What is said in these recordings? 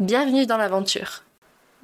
Bienvenue dans l'aventure.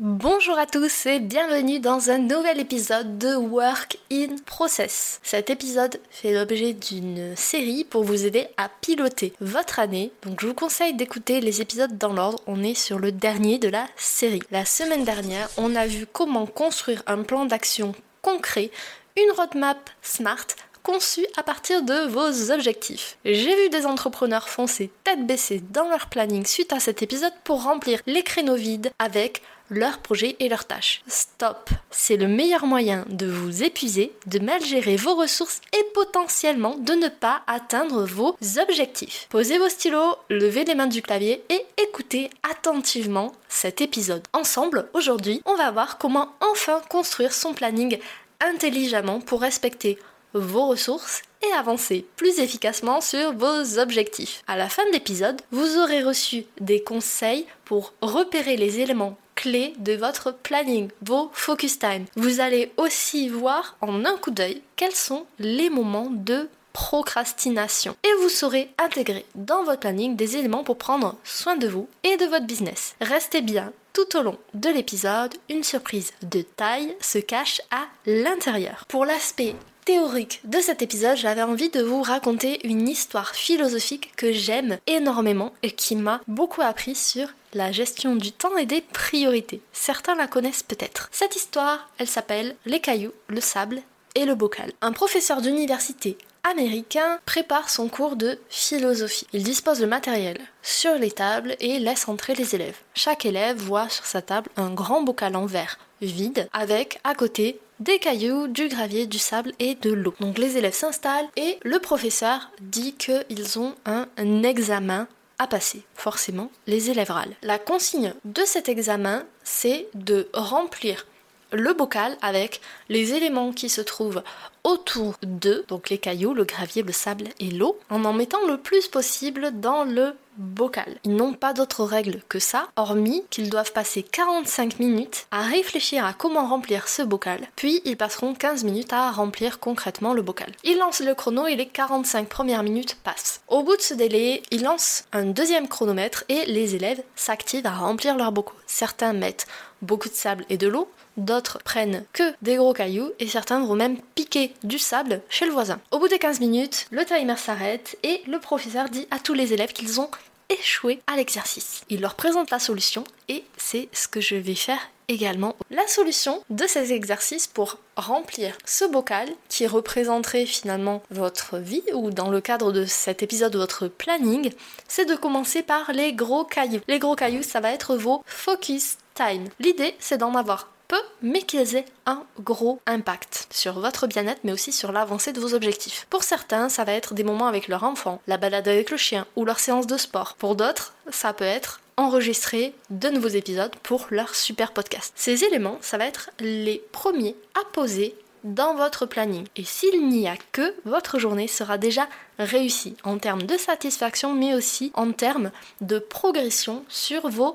Bonjour à tous et bienvenue dans un nouvel épisode de Work in Process. Cet épisode fait l'objet d'une série pour vous aider à piloter votre année. Donc je vous conseille d'écouter les épisodes dans l'ordre. On est sur le dernier de la série. La semaine dernière, on a vu comment construire un plan d'action concret, une roadmap smart conçu à partir de vos objectifs. J'ai vu des entrepreneurs foncer tête baissée dans leur planning suite à cet épisode pour remplir les créneaux vides avec leurs projets et leurs tâches. Stop C'est le meilleur moyen de vous épuiser, de mal gérer vos ressources et potentiellement de ne pas atteindre vos objectifs. Posez vos stylos, levez les mains du clavier et écoutez attentivement cet épisode. Ensemble, aujourd'hui, on va voir comment enfin construire son planning intelligemment pour respecter vos ressources et avancer plus efficacement sur vos objectifs. À la fin de l'épisode, vous aurez reçu des conseils pour repérer les éléments clés de votre planning, vos focus time. Vous allez aussi voir en un coup d'œil quels sont les moments de procrastination. Et vous saurez intégrer dans votre planning des éléments pour prendre soin de vous et de votre business. Restez bien tout au long de l'épisode, une surprise de taille se cache à l'intérieur. Pour l'aspect théorique de cet épisode, j'avais envie de vous raconter une histoire philosophique que j'aime énormément et qui m'a beaucoup appris sur la gestion du temps et des priorités. Certains la connaissent peut-être. Cette histoire, elle s'appelle Les cailloux, le sable et le bocal. Un professeur d'université américain prépare son cours de philosophie. Il dispose le matériel sur les tables et laisse entrer les élèves. Chaque élève voit sur sa table un grand bocal en verre vide avec à côté des cailloux, du gravier, du sable et de l'eau. Donc les élèves s'installent et le professeur dit qu'ils ont un, examen à passer. Forcément, les élèves râlent. La consigne de cet examen, c'est de remplir le bocal avec les éléments qui se trouvent autour d'eux, donc les cailloux, le gravier, le sable et l'eau, en en mettant le plus possible dans le bocal. Ils n'ont pas d'autre règle que ça, hormis qu'ils doivent passer 45 minutes à réfléchir à comment remplir ce bocal, puis ils passeront 15 minutes à remplir concrètement le bocal. Ils lancent le chrono et les 45 premières minutes passent. Au bout de ce délai, ils lancent un deuxième chronomètre et les élèves s'activent à remplir leurs bocaux. Certains mettent beaucoup de sable et de l'eau, d'autres prennent que des gros cailloux et certains vont même piquer du sable chez le voisin. Au bout de 15 minutes, le timer s'arrête et le professeur dit à tous les élèves qu'ils ont échoué à l'exercice. Il leur présente la solution et c'est ce que je vais faire également. La solution de ces exercices pour remplir ce bocal qui représenterait finalement votre vie ou dans le cadre de cet épisode votre planning, c'est de commencer par les gros cailloux. Les gros cailloux, ça va être vos focus time. L'idée, c'est d'en avoir peu, mais qu'ils aient un gros impact sur votre bien-être, mais aussi sur l'avancée de vos objectifs. Pour certains, ça va être des moments avec leur enfant, la balade avec le chien ou leur séance de sport. Pour d'autres, ça peut être enregistrer de nouveaux épisodes pour leur super podcast. Ces éléments, ça va être les premiers à poser dans votre planning. Et s'il n'y a que, votre journée sera déjà réussie en termes de satisfaction, mais aussi en termes de progression sur vos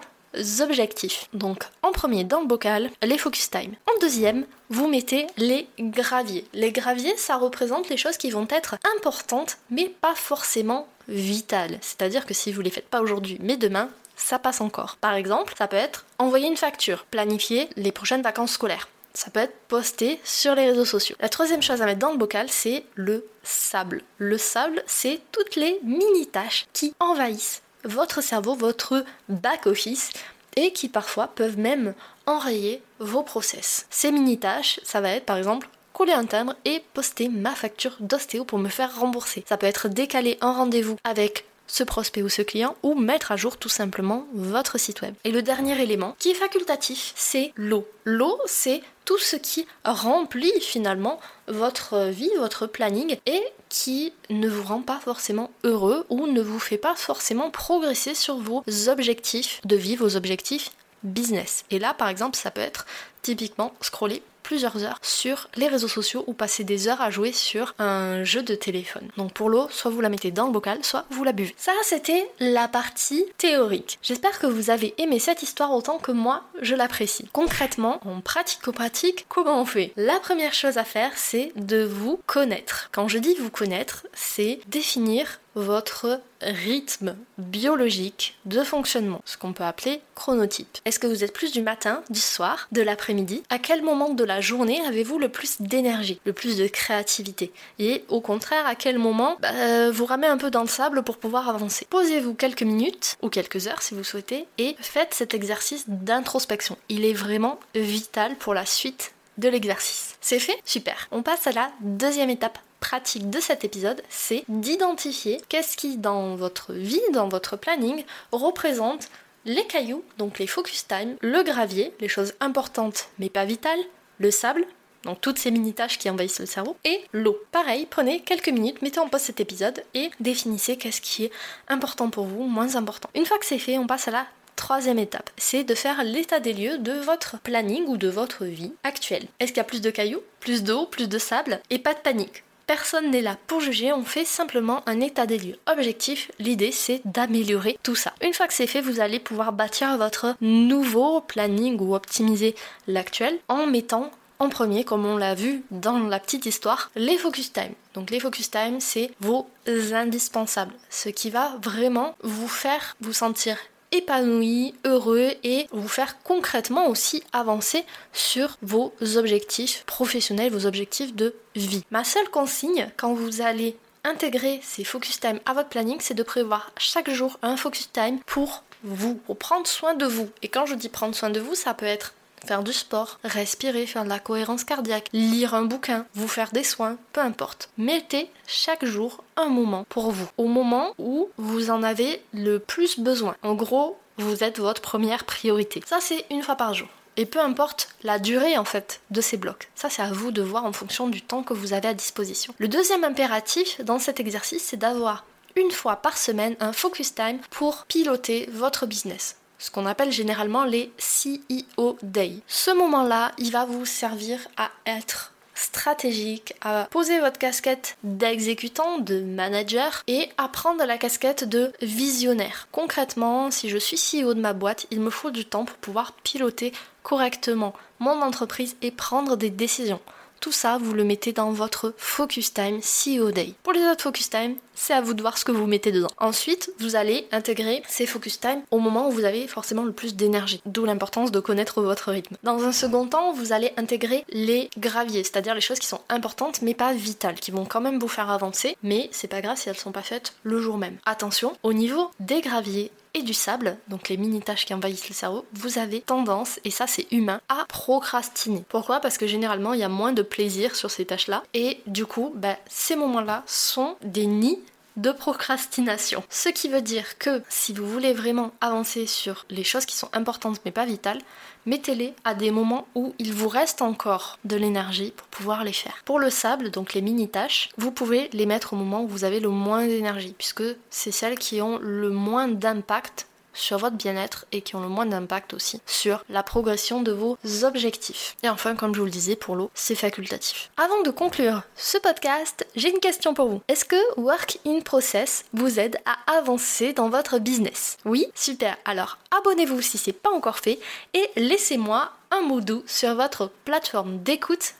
objectifs. Donc en premier dans le bocal, les focus time. En deuxième, vous mettez les graviers. Les graviers, ça représente les choses qui vont être importantes, mais pas forcément vitales. C'est-à-dire que si vous les faites pas aujourd'hui, mais demain, ça passe encore. Par exemple, ça peut être envoyer une facture, planifier les prochaines vacances scolaires. Ça peut être posté sur les réseaux sociaux. La troisième chose à mettre dans le bocal, c'est le sable. Le sable, c'est toutes les mini-tâches qui envahissent votre cerveau, votre back-office, et qui parfois peuvent même enrayer vos process. Ces mini-tâches, ça va être par exemple coller un timbre et poster ma facture d'ostéo pour me faire rembourser. Ça peut être décaler un rendez-vous avec ce prospect ou ce client ou mettre à jour tout simplement votre site web. Et le dernier élément qui est facultatif, c'est l'eau. L'eau, c'est tout ce qui remplit finalement votre vie, votre planning et qui ne vous rend pas forcément heureux ou ne vous fait pas forcément progresser sur vos objectifs de vie, vos objectifs business. Et là, par exemple, ça peut être typiquement scroller plusieurs heures sur les réseaux sociaux ou passer des heures à jouer sur un jeu de téléphone. Donc pour l'eau, soit vous la mettez dans le bocal, soit vous la buvez. Ça, c'était la partie théorique. J'espère que vous avez aimé cette histoire autant que moi, je l'apprécie. Concrètement, en pratique-pratique, comment on fait? La première chose à faire, c'est de vous connaître. Quand je dis vous connaître, c'est définir votre rythme biologique de fonctionnement, ce qu'on peut appeler chronotype. Est-ce que vous êtes plus du matin, du soir, de l'après-midi? À quel moment de la journée avez-vous le plus d'énergie, le plus de créativité? Et au contraire, à quel moment bah, vous ramez un peu dans le sable pour pouvoir avancer? Posez-vous quelques minutes ou quelques heures si vous souhaitez et faites cet exercice d'introspection. Il est vraiment vital pour la suite de l'exercice. C'est fait? Super. On passe à la deuxième étape pratique de cet épisode, c'est d'identifier qu'est-ce qui dans votre vie, dans votre planning, représente les cailloux, donc les focus time, le gravier, les choses importantes mais pas vitales, le sable, donc toutes ces mini-tâches qui envahissent le cerveau, et l'eau. Pareil, prenez quelques minutes, mettez en pause cet épisode et définissez qu'est-ce qui est important pour vous, moins important. Une fois que c'est fait, on passe à la troisième étape, c'est de faire l'état des lieux de votre planning ou de votre vie actuelle. Est-ce qu'il y a plus de cailloux, plus d'eau, plus de sable Et pas de panique? Personne n'est là pour juger, on fait simplement un état des lieux. Objectif, l'idée c'est d'améliorer tout ça. Une fois que c'est fait, vous allez pouvoir bâtir votre nouveau planning ou optimiser l'actuel en mettant en premier, comme on l'a vu dans la petite histoire, les focus time. Donc les focus time, c'est vos indispensables, ce qui va vraiment vous faire vous sentir épanoui, heureux et vous faire concrètement aussi avancer sur vos objectifs professionnels, vos objectifs de vie. Ma seule consigne quand vous allez intégrer ces focus time à votre planning, c'est de prévoir chaque jour un focus time pour vous, pour prendre soin de vous. Et quand je dis prendre soin de vous, ça peut être faire du sport, respirer, faire de la cohérence cardiaque, lire un bouquin, vous faire des soins, peu importe. Mettez chaque jour un moment pour vous, au moment où vous en avez le plus besoin. En gros, vous êtes votre première priorité. Ça, c'est une fois par jour. Et peu importe la durée en fait de ces blocs. Ça c'est à vous de voir en fonction du temps que vous avez à disposition. Le deuxième impératif dans cet exercice, c'est d'avoir une fois par semaine un focus time pour piloter votre business ce qu'on appelle généralement les CEO Day. Ce moment-là, il va vous servir à être stratégique, à poser votre casquette d'exécutant, de manager et à prendre la casquette de visionnaire. Concrètement, si je suis CEO de ma boîte, il me faut du temps pour pouvoir piloter correctement mon entreprise et prendre des décisions. Tout ça, vous le mettez dans votre Focus Time CEO Day. Pour les autres Focus Time, c'est à vous de voir ce que vous mettez dedans. Ensuite, vous allez intégrer ces Focus Time au moment où vous avez forcément le plus d'énergie, d'où l'importance de connaître votre rythme. Dans un second temps, vous allez intégrer les graviers, c'est-à-dire les choses qui sont importantes mais pas vitales, qui vont quand même vous faire avancer, mais c'est pas grave si elles sont pas faites le jour même. Attention, au niveau des graviers et du sable, donc les mini-tâches qui envahissent le cerveau, vous avez tendance, et ça c'est humain, à procrastiner. Pourquoi? Parce que généralement il y a moins de plaisir sur ces tâches-là, et du coup, bah, ces moments-là sont des nids de procrastination. Ce qui veut dire que si vous voulez vraiment avancer sur les choses qui sont importantes mais pas vitales, mettez-les à des moments où il vous reste encore de l'énergie pour pouvoir les faire. Pour le sable, donc les mini-tâches, vous pouvez les mettre au moment où vous avez le moins d'énergie, puisque c'est celles qui ont le moins d'impact sur votre bien-être et qui ont le moins d'impact aussi sur la progression de vos objectifs. Et enfin, comme je vous le disais, pour l'eau, c'est facultatif. Avant de conclure ce podcast, j'ai une question pour vous. Est-ce que Work in Process vous aide à avancer dans votre business? Oui Super. Alors abonnez-vous si c'est pas encore fait et laissez-moi un mot doux sur votre plateforme d'écoute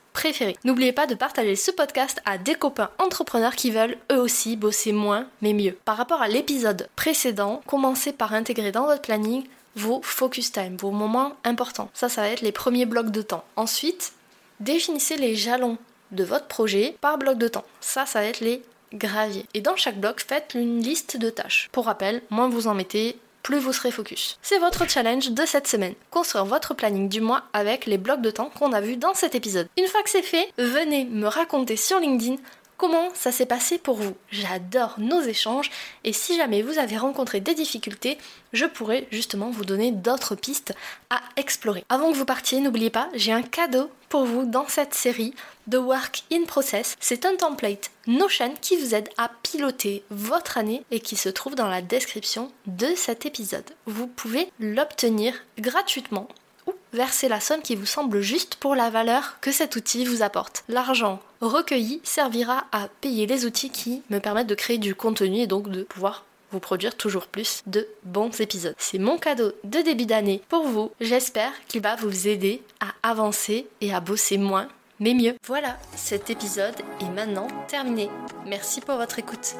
N'oubliez pas de partager ce podcast à des copains entrepreneurs qui veulent eux aussi bosser moins mais mieux. Par rapport à l'épisode précédent, commencez par intégrer dans votre planning vos focus time, vos moments importants. Ça, ça va être les premiers blocs de temps. Ensuite, définissez les jalons de votre projet par bloc de temps. Ça, ça va être les graviers. Et dans chaque bloc, faites une liste de tâches. Pour rappel, moins vous en mettez, plus vous serez focus. C'est votre challenge de cette semaine, construire votre planning du mois avec les blocs de temps qu'on a vus dans cet épisode. Une fois que c'est fait, venez me raconter sur LinkedIn comment ça s'est passé pour vous. J'adore nos échanges et si jamais vous avez rencontré des difficultés, je pourrais justement vous donner d'autres pistes à explorer. Avant que vous partiez, n'oubliez pas, j'ai un cadeau pour vous dans cette série de Work in Process. C'est un template Notion qui vous aide à piloter votre année et qui se trouve dans la description de cet épisode. Vous pouvez l'obtenir gratuitement ou verser la somme qui vous semble juste pour la valeur que cet outil vous apporte. L'argent recueilli servira à payer les outils qui me permettent de créer du contenu et donc de pouvoir produire toujours plus de bons épisodes. C'est mon cadeau de début d'année pour vous. J'espère qu'il va vous aider à avancer et à bosser moins mais mieux. Voilà, cet épisode est maintenant terminé. Merci pour votre écoute.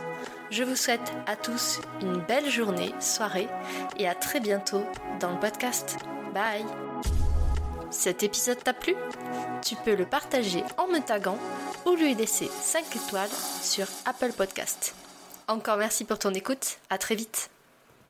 Je vous souhaite à tous une belle journée, soirée et à très bientôt dans le podcast. Bye Cet épisode t'a plu? Tu peux le partager en me taguant ou lui laisser 5 étoiles sur Apple Podcast. Encore merci pour ton écoute, à très vite